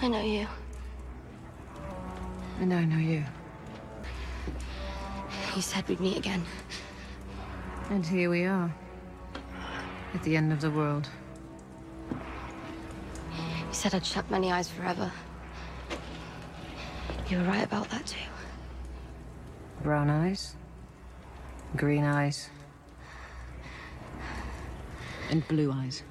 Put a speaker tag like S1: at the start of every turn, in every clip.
S1: I know you.
S2: And I know you.
S1: You said we'd meet again.
S2: And here we are. At the end of the world.
S1: You said I'd shut many eyes forever. You were right about that too.
S2: Brown eyes. Green eyes. And blue eyes.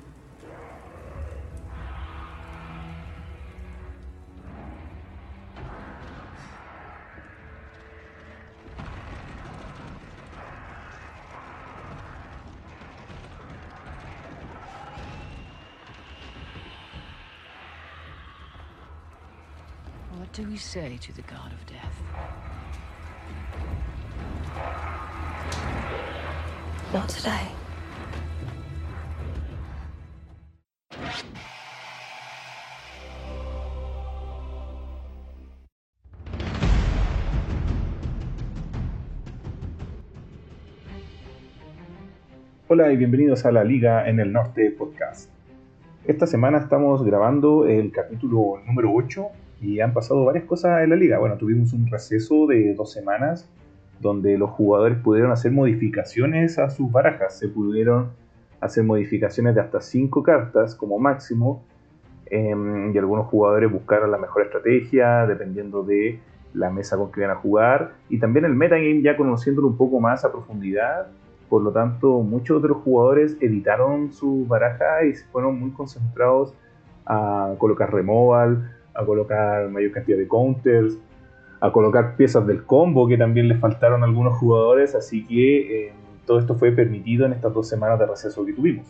S2: What do we say to the god of death?
S1: Not today.
S3: Hola y bienvenidos a la Liga en el Norte podcast. Esta semana estamos grabando el capítulo número 8 y han pasado varias cosas en la liga. Bueno, tuvimos un receso de dos semanas donde los jugadores pudieron hacer modificaciones a sus barajas. Se pudieron hacer modificaciones de hasta 5 cartas como máximo em, y algunos jugadores buscaron la mejor estrategia dependiendo de la mesa con que iban a jugar y también el metagame ya conociéndolo un poco más a profundidad por lo tanto, muchos otros jugadores editaron su baraja y se fueron muy concentrados a colocar removal, a colocar mayor cantidad de counters, a colocar piezas del combo que también les faltaron a algunos jugadores, así que eh, todo esto fue permitido en estas dos semanas de receso que tuvimos.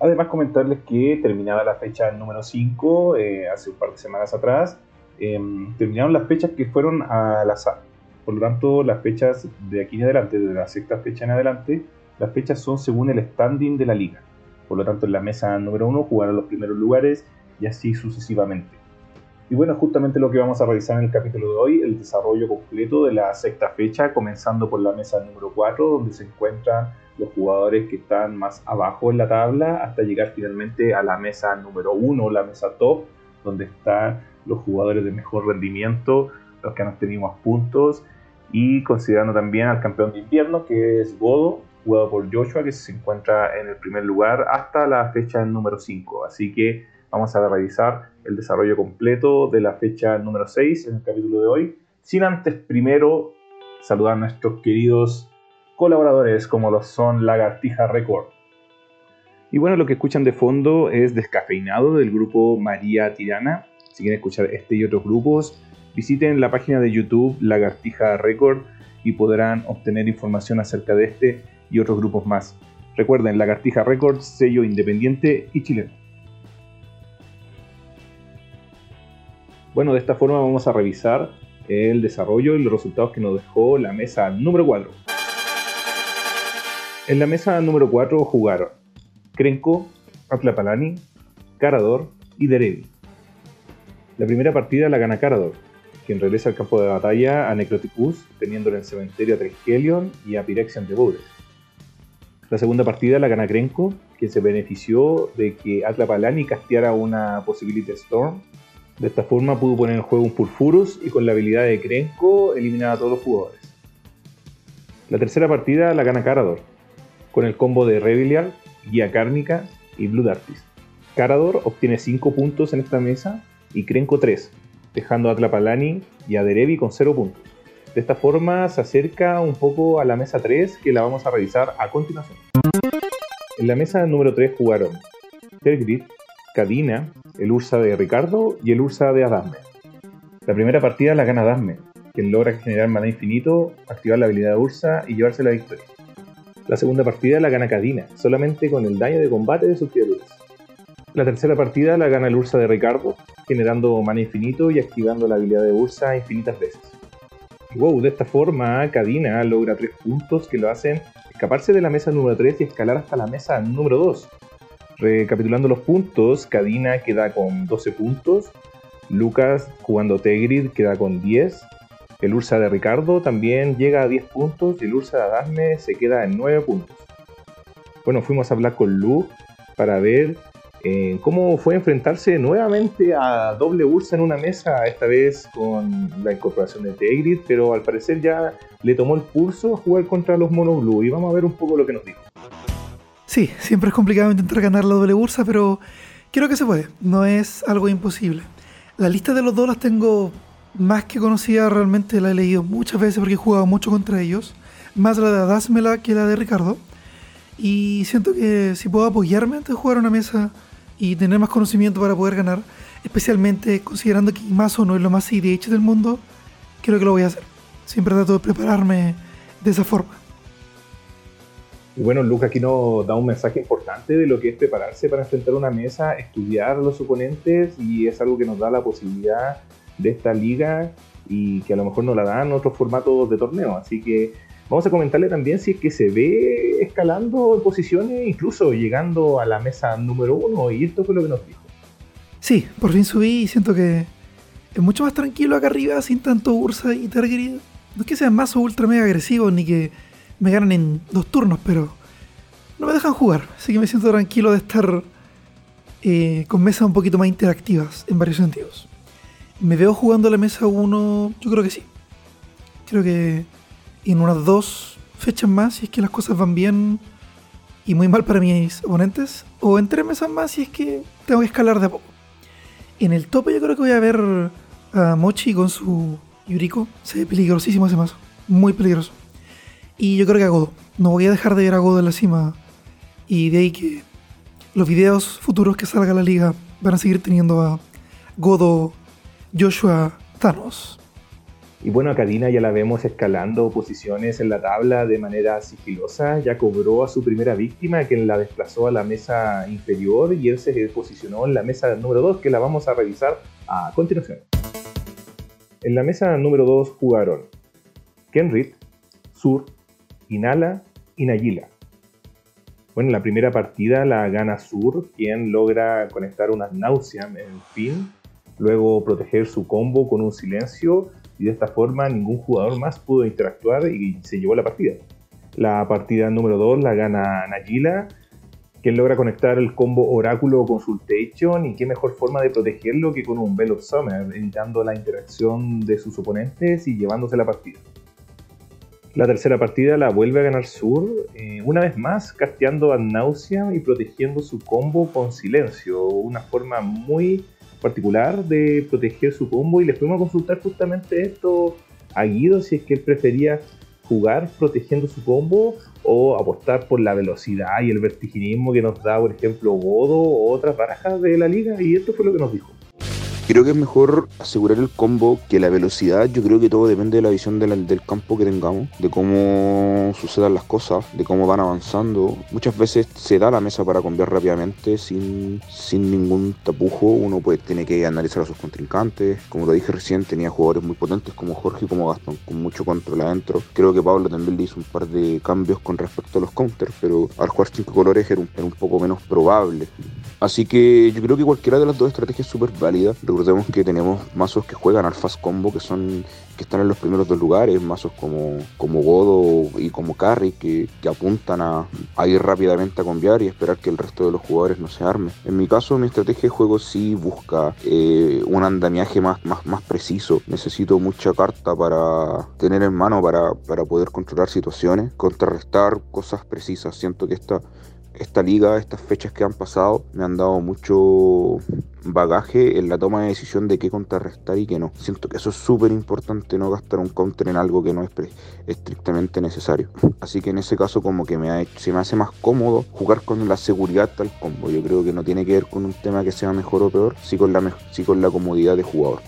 S3: Además comentarles que terminada la fecha número 5, eh, hace un par de semanas atrás, em, terminaron las fechas que fueron al azar. Por lo tanto, las fechas de aquí en adelante, de la sexta fecha en adelante, las fechas son según el standing de la liga. Por lo tanto, en la mesa número uno jugarán los primeros lugares y así sucesivamente. Y bueno, justamente lo que vamos a revisar en el capítulo de hoy, el desarrollo completo de la sexta fecha, comenzando por la mesa número 4, donde se encuentran los jugadores que están más abajo en la tabla, hasta llegar finalmente a la mesa número 1, la mesa top, donde están los jugadores de mejor rendimiento, los que han obtenido más puntos y considerando también al campeón de invierno que es Godo, jugado por Joshua, que se encuentra en el primer lugar hasta la fecha número 5. Así que vamos a revisar el desarrollo completo de la fecha número 6 en el capítulo de hoy, sin antes primero saludar a nuestros queridos colaboradores como los son Lagartija Record. Y bueno, lo que escuchan de fondo es Descafeinado del grupo María Tirana. Si quieren escuchar este y otros grupos, visiten la página de YouTube Lagartija Record y podrán obtener información acerca de este y otros grupos más. Recuerden, Lagartija Record, sello independiente y chileno. Bueno, de esta forma vamos a revisar el desarrollo y los resultados que nos dejó la mesa número 4. En la mesa número 4 jugaron Krenko, Atlapalani, Carador y Derevi. La primera partida la gana Carador, quien regresa al campo de batalla a Necrotipus, teniendo en cementerio a Triskelion y a Pyrexian de Bores. La segunda partida la gana Krenko, quien se benefició de que Atlapalani casteara una Possibility Storm. De esta forma pudo poner en juego un Purfurus y con la habilidad de Krenko eliminar a todos los jugadores. La tercera partida la gana Carador, con el combo de Reviliar, Guía Cárnica y Blue Dartis. Carador obtiene 5 puntos en esta mesa y Krenko 3, dejando a Tlapalani y a Derevi con 0 puntos. De esta forma se acerca un poco a la mesa 3 que la vamos a revisar a continuación. En la mesa número 3 jugaron Tergrid, Cadina, el Ursa de Ricardo y el Ursa de Adasme. La primera partida la gana Adasme, quien logra generar mana infinito, activar la habilidad de Ursa y llevarse la victoria. La segunda partida la gana Cadina, solamente con el daño de combate de sus criaturas. La tercera partida la gana el Ursa de Ricardo, generando mana infinito y activando la habilidad de Ursa infinitas veces. wow, de esta forma Cadina logra 3 puntos que lo hacen escaparse de la mesa número 3 y escalar hasta la mesa número 2. Recapitulando los puntos, Cadina queda con 12 puntos, Lucas jugando Tegrid queda con 10, el Ursa de Ricardo también llega a 10 puntos y el Ursa de Adasme se queda en 9 puntos. Bueno, fuimos a hablar con Lu para ver eh, cómo fue enfrentarse nuevamente a doble Ursa en una mesa, esta vez con la incorporación de Tegrid, pero al parecer ya le tomó el pulso a jugar contra los Mono Blue y vamos a ver un poco lo que nos dijo.
S4: Sí, siempre es complicado intentar ganar la doble Ursa, pero creo que se puede, no es algo imposible. La lista de los dos las tengo más que conocida, realmente la he leído muchas veces porque he jugado mucho contra ellos, más la de Adásmela que la de Ricardo. Y siento que si puedo apoyarme antes de jugar una mesa y tener más conocimiento para poder ganar, especialmente considerando que Mazo no es lo más IDH del mundo, creo que lo voy a hacer. Siempre trato de prepararme de esa forma.
S3: Y bueno, Luca aquí nos da un mensaje importante de lo que es prepararse para enfrentar una mesa, estudiar a los oponentes y es algo que nos da la posibilidad de esta liga y que a lo mejor no la dan otros formatos de torneo. Así que vamos a comentarle también si es que se ve escalando en posiciones, incluso llegando a la mesa número uno. Y esto fue lo que nos dijo.
S4: Sí, por fin subí y siento que es mucho más tranquilo acá arriba, sin tanto Ursa y Targaryen. No es que sean más o ultra mega agresivos ni que me ganan en dos turnos, pero no me dejan jugar. Así que me siento tranquilo de estar eh, con mesas un poquito más interactivas en varios sentidos. ¿Me veo jugando la mesa 1? Yo creo que sí. Creo que en unas dos fechas más, si es que las cosas van bien y muy mal para mis oponentes, o en tres mesas más si es que tengo que escalar de a poco. En el tope yo creo que voy a ver a Mochi con su Yuriko. Se ve peligrosísimo ese mazo. Muy peligroso. Y yo creo que a Godo. No voy a dejar de ver a Godo en la cima. Y de ahí que los videos futuros que salga la liga van a seguir teniendo a Godo, Joshua, Thanos.
S3: Y bueno, a Karina ya la vemos escalando posiciones en la tabla de manera sigilosa. Ya cobró a su primera víctima, quien la desplazó a la mesa inferior y él se posicionó en la mesa número 2, que la vamos a revisar a continuación. En la mesa número 2 jugaron Kenrit, Sur, Inala y Nagila. Bueno, en la primera partida la gana Sur, quien logra conectar unas Nauseam en fin, luego proteger su combo con un silencio y de esta forma ningún jugador más pudo interactuar y se llevó la partida. La partida número 2 la gana Nagila, quien logra conectar el combo Oráculo Consultation y qué mejor forma de protegerlo que con un Bell of Summer, evitando la interacción de sus oponentes y llevándose la partida. La tercera partida la vuelve a ganar Sur, eh, una vez más casteando a Nausea y protegiendo su combo con silencio, una forma muy particular de proteger su combo y le fuimos a consultar justamente esto a Guido si es que él prefería jugar protegiendo su combo o apostar por la velocidad y el vertiginismo que nos da, por ejemplo, Godo o otras barajas de la liga y esto fue lo que nos dijo.
S5: Creo que es mejor asegurar el combo que la velocidad. Yo creo que todo depende de la visión del campo que tengamos, de cómo sucedan las cosas, de cómo van avanzando. Muchas veces se da la mesa para cambiar rápidamente sin, sin ningún tapujo. Uno pues tiene que analizar a sus contrincantes. Como lo dije recién, tenía jugadores muy potentes como Jorge y como Gastón, con mucho control adentro. Creo que Pablo también le hizo un par de cambios con respecto a los counters, pero al jugar cinco colores era un, era un poco menos probable. Así que yo creo que cualquiera de las dos estrategias es súper válida. Recordemos que tenemos mazos que juegan al fast combo, que son que están en los primeros dos lugares, mazos como, como Godo y como Carry, que, apuntan a, a, ir rápidamente a cambiar y esperar que el resto de los jugadores no se arme. En mi caso, mi estrategia de juego sí busca eh, un andamiaje más, más, más preciso. Necesito mucha carta para tener en mano para, para poder controlar situaciones, contrarrestar cosas precisas. Siento que esta esta liga, estas fechas que han pasado, me han dado mucho bagaje en la toma de decisión de qué contrarrestar y qué no. Siento que eso es súper importante, no gastar un counter en algo que no es estrictamente necesario. Así que en ese caso como que me se me hace más cómodo jugar con la seguridad tal combo. Yo creo que no tiene que ver con un tema que sea mejor o peor, sí con la, sí con la comodidad de jugador.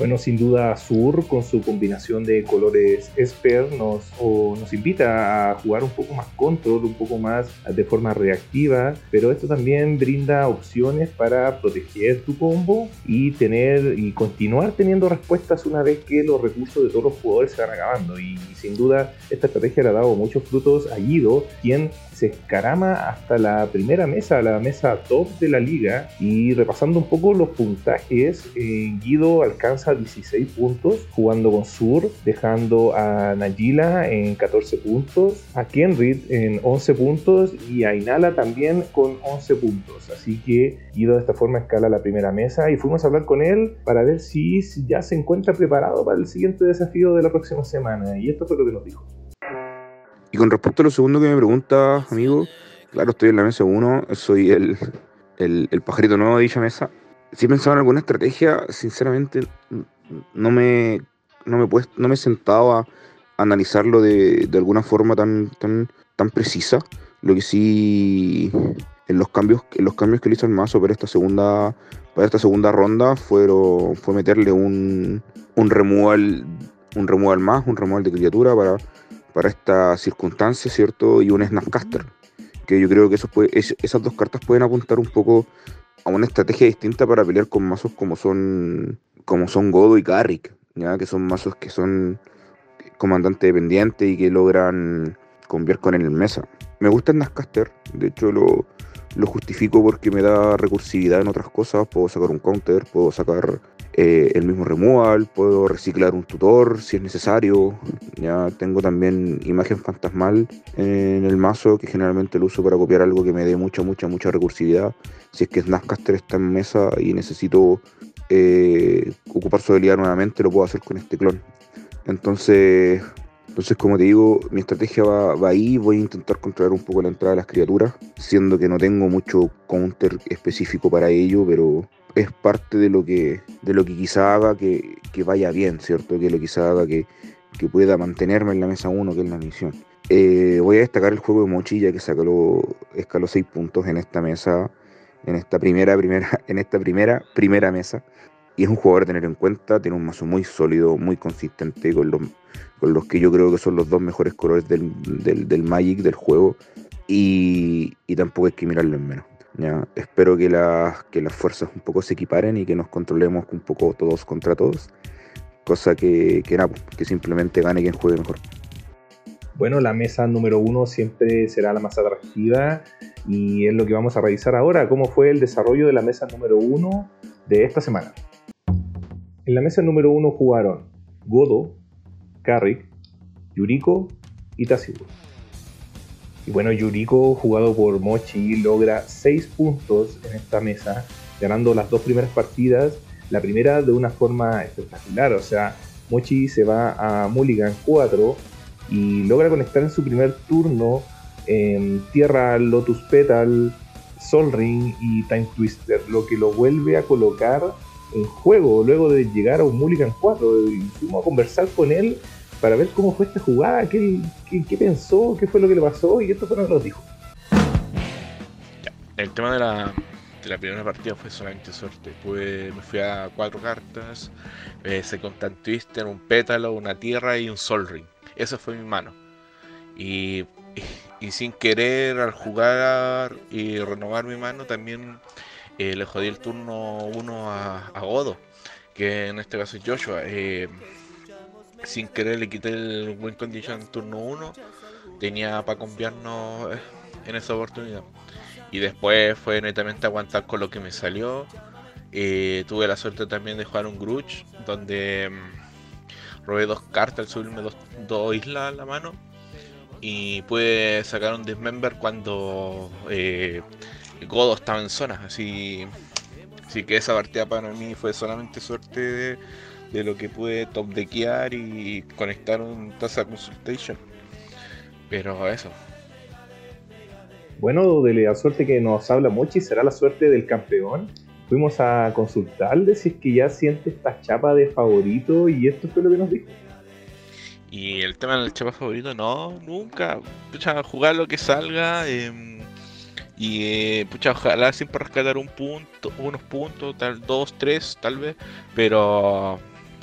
S3: Bueno, sin duda Sur con su combinación de colores Esper nos, nos invita a jugar un poco más control, un poco más de forma reactiva, pero esto también brinda opciones para proteger tu combo y tener y continuar teniendo respuestas una vez que los recursos de todos los jugadores se van acabando. Y, sin duda esta estrategia le ha dado muchos frutos a Guido, quien se escarama hasta la primera mesa, la mesa top de la liga. Y repasando un poco los puntajes, eh, Guido alcanza 16 puntos jugando con Sur, dejando a Nagila en 14 puntos, a Kenrit en 11 puntos y a Inala también con 11 puntos. Así que Guido de esta forma escala la primera mesa y fuimos a hablar con él para ver si ya se encuentra preparado para el siguiente desafío de la próxima semana. Y esto fue lo que nos dijo.
S5: Y con respecto a lo segundo que me pregunta, amigo, claro, estoy en la mesa 1, soy el, el, pajarito nuevo de dicha mesa. Si he pensado en alguna estrategia, sinceramente no me, no me, no me he a analizarlo de, de, alguna forma tan, tan, tan precisa. Lo que sí, en los cambios, en los cambios que le hizo el mazo para esta segunda, para esta segunda ronda fueron, fue meterle un, un removal, un removal más, un removal de criatura para para esta circunstancia, ¿cierto? Y un Snapcaster, que yo creo que eso puede, esas dos cartas pueden apuntar un poco a una estrategia distinta para pelear con mazos como son como son Godo y Garrick, ¿ya? que son mazos que son comandante dependiente y que logran conviar con en mesa. Me gusta el Snapcaster, de hecho lo, lo justifico porque me da recursividad en otras cosas, puedo sacar un counter, puedo sacar eh, el mismo removal, puedo reciclar un tutor si es necesario. Ya tengo también imagen fantasmal en el mazo que generalmente lo uso para copiar algo que me dé mucha, mucha, mucha recursividad. Si es que Snapcaster está en mesa y necesito eh, ocupar su habilidad nuevamente, lo puedo hacer con este clon. Entonces, entonces, como te digo, mi estrategia va, va, ahí. Voy a intentar controlar un poco la entrada de las criaturas, siendo que no tengo mucho counter específico para ello, pero es parte de lo que, de lo que quizá haga que, vaya bien, ¿cierto? Que lo quizá haga que, pueda mantenerme en la mesa 1, que es la misión. Eh, voy a destacar el juego de Mochilla que sacó, escaló 6 puntos en esta mesa, en esta primera, primera, en esta primera, primera mesa. Y es un jugador a tener en cuenta, tiene un mazo muy sólido, muy consistente, con los, con los que yo creo que son los dos mejores colores del, del, Magic, del juego. Y, y tampoco hay que mirarlo en menos. Espero que, que las fuerzas un poco se equiparen y que nos controlemos un poco todos contra todos. Cosa que, que, nada, que simplemente gane quien juegue mejor.
S3: Bueno, la mesa número uno siempre será la más atractiva y es lo que vamos a revisar ahora, cómo fue el desarrollo de la mesa número uno de esta semana. En la mesa número uno jugaron Godo, Carrick, Yuriko y Tassilo. Y bueno, Yuriko, jugado por Mochi, logra 6 puntos en esta mesa, ganando las dos primeras partidas. La primera de una forma espectacular, o sea, Mochi se va a Mulligan 4 y logra conectar en su primer turno en Tierra, Lotus Petal, Sol Ring y Time Twister, lo que lo vuelve a colocar en juego luego de llegar a un Mulligan 4. Y fuimos a conversar con él para ver cómo fue esta jugada, qué, pensó, qué fue lo que le pasó y esto fue lo que dijo.
S6: el tema de la, primera partida fue solamente suerte. Pues me fui a cuatro cartas, eh, se con un Twister, un pétalo, una tierra y un Sol Ring. Esa fue mi mano. Y, sin querer al jugar y renovar mi mano también eh, le jodí el turno 1 a, a, Godo, que en este caso es Joshua. Eh, sin querer le quité el win condition turno 1, tenía para cambiarnos eh, en esa oportunidad. Y después fue netamente aguantar con lo que me salió. Eh, tuve la suerte también de jugar un Grudge, donde mm, robé dos cartas al subirme dos, islas a la mano. Y pude sacar un Dismember cuando eh, Godo estaba en zona. Así, así que esa partida para mí fue solamente suerte de de lo que pude top deckear y conectar un Taza Consultation. Pero eso.
S3: Bueno, de la suerte que nos habla Mochi será la suerte del campeón. Fuimos a consultarle si es que ya siente esta chapa de favorito y esto fue lo que nos dijo.
S6: Y el tema del chapa favorito, no, nunca. Pucha, jugar lo que salga. Em, y eh, pucha, ojalá siempre rescatar un punto, unos puntos, tal, dos, tres, tal vez. Pero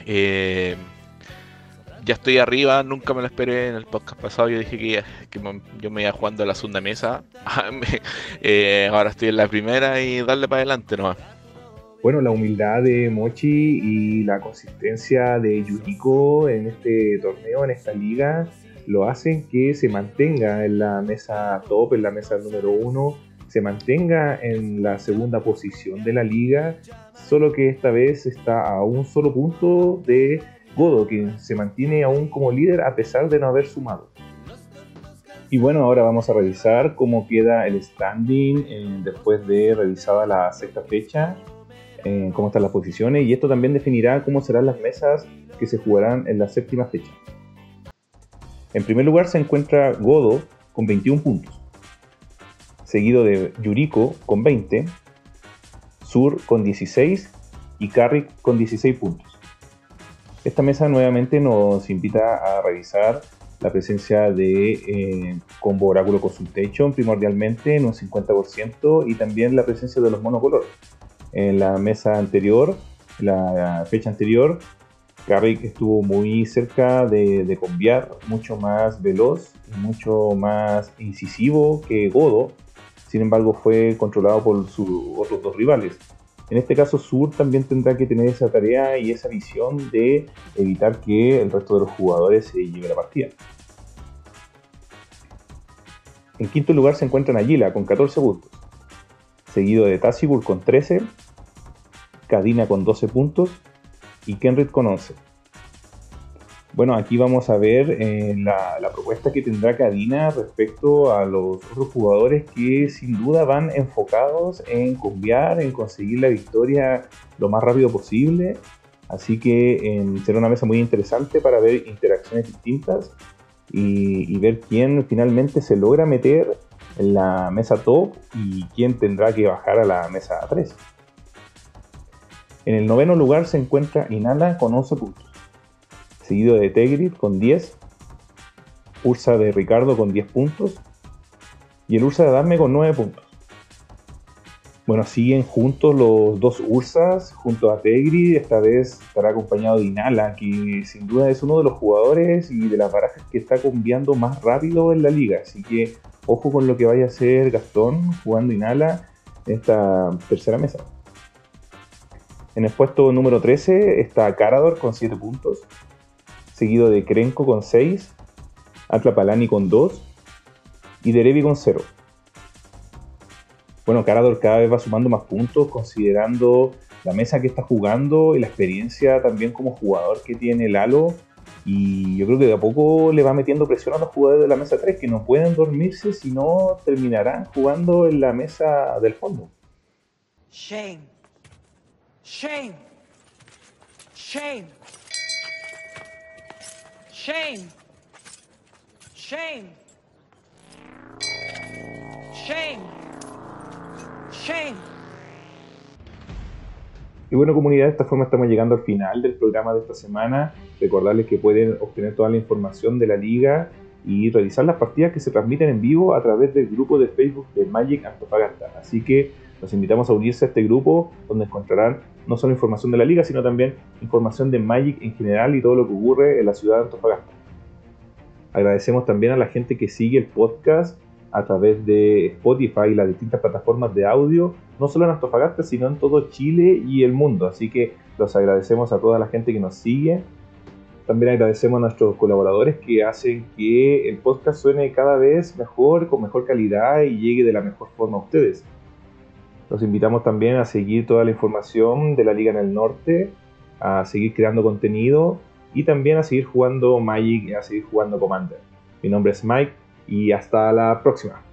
S6: eh, ya estoy arriba, nunca me lo esperé en el podcast pasado. Yo dije que, yo me iba jugando a la segunda mesa. Eh, ahora estoy en la primera y darle para adelante nomás.
S3: Bueno, la humildad de Mochi y la consistencia de Yuriko en este torneo, en esta liga, lo hacen que se mantenga en la mesa top, en la mesa número uno, se mantenga en la segunda posición de la liga, solo que esta vez está a un solo punto de Godo, que se mantiene aún como líder a pesar de no haber sumado. Y bueno, ahora vamos a revisar cómo queda el standing eh, después de revisada la sexta fecha, eh, cómo están las posiciones, y esto también definirá cómo serán las mesas que se jugarán en la séptima fecha. En primer lugar se encuentra Godo con 21 puntos, seguido de Yuriko con 20, Sur con 16 y Carrick con 16 puntos. Esta mesa nuevamente nos invita a revisar la presencia de eh, combo oráculo consultation primordialmente en un 50% y también la presencia de los monocolor. En la mesa anterior, la fecha anterior, Carrick estuvo muy cerca de, de conviar, mucho más veloz mucho más incisivo que Godo, sin embargo fue controlado por sus otros dos rivales. En este caso, Sur también tendrá que tener esa tarea y esa visión de evitar que el resto de los jugadores se lleve la partida. En quinto lugar se encuentra Nagila con 14 puntos, seguido de Tassibur con 13, Kadina con 12 puntos y Kenrit con 11. Bueno, aquí vamos a ver eh, la, propuesta que tendrá Cadina respecto a los otros jugadores que sin duda van enfocados en cambiar, en conseguir la victoria lo más rápido posible. Así que será una mesa muy interesante para ver interacciones distintas y, y, ver quién finalmente se logra meter en la mesa top y quién tendrá que bajar a la mesa 3. En el noveno lugar se encuentra Inala con 11 puntos seguido de Tegrid con 10, Ursa de Ricardo con 10 puntos y el Ursa de Adame con 9 puntos. Bueno, siguen juntos los dos Ursas junto a Tegrid, esta vez estará acompañado de Inala, que sin duda es uno de los jugadores y de las barajas que está cambiando más rápido en la liga, así que ojo con lo que vaya a hacer Gastón jugando Inala en esta tercera mesa. En el puesto número 13 está Carador con 7 puntos, seguido de Krenko con 6, Atlapalani con 2 y Derevi con 0. Bueno, Carador cada vez va sumando más puntos considerando la mesa que está jugando y la experiencia también como jugador que tiene Lalo. Y yo creo que de a poco le va metiendo presión a los jugadores de la mesa 3 que no pueden dormirse si no terminarán jugando en la mesa del fondo. Shame. Shame. Shame. Shame. Shame. Shame. Shame. Y bueno comunidad, de esta forma estamos llegando al final del programa de esta semana. Recordarles que pueden obtener toda la información de la liga y revisar las partidas que se transmiten en vivo a través del grupo de Facebook de Magic Antofagasta. Así que los invitamos a unirse a este grupo donde encontrarán no solo información de la liga, sino también información de Magic en general y todo lo que ocurre en la ciudad de Antofagasta. Agradecemos también a la gente que sigue el podcast a través de Spotify y las distintas plataformas de audio, no solo en Antofagasta, sino en todo Chile y el mundo. Así que los agradecemos a toda la gente que nos sigue. También agradecemos a nuestros colaboradores que hacen que el podcast suene cada vez mejor, con mejor calidad y llegue de la mejor forma a ustedes. Los invitamos también a seguir toda la información de la Liga en el Norte, a seguir creando contenido y también a seguir jugando Magic y a seguir jugando Commander. Mi nombre es Mike y hasta la próxima.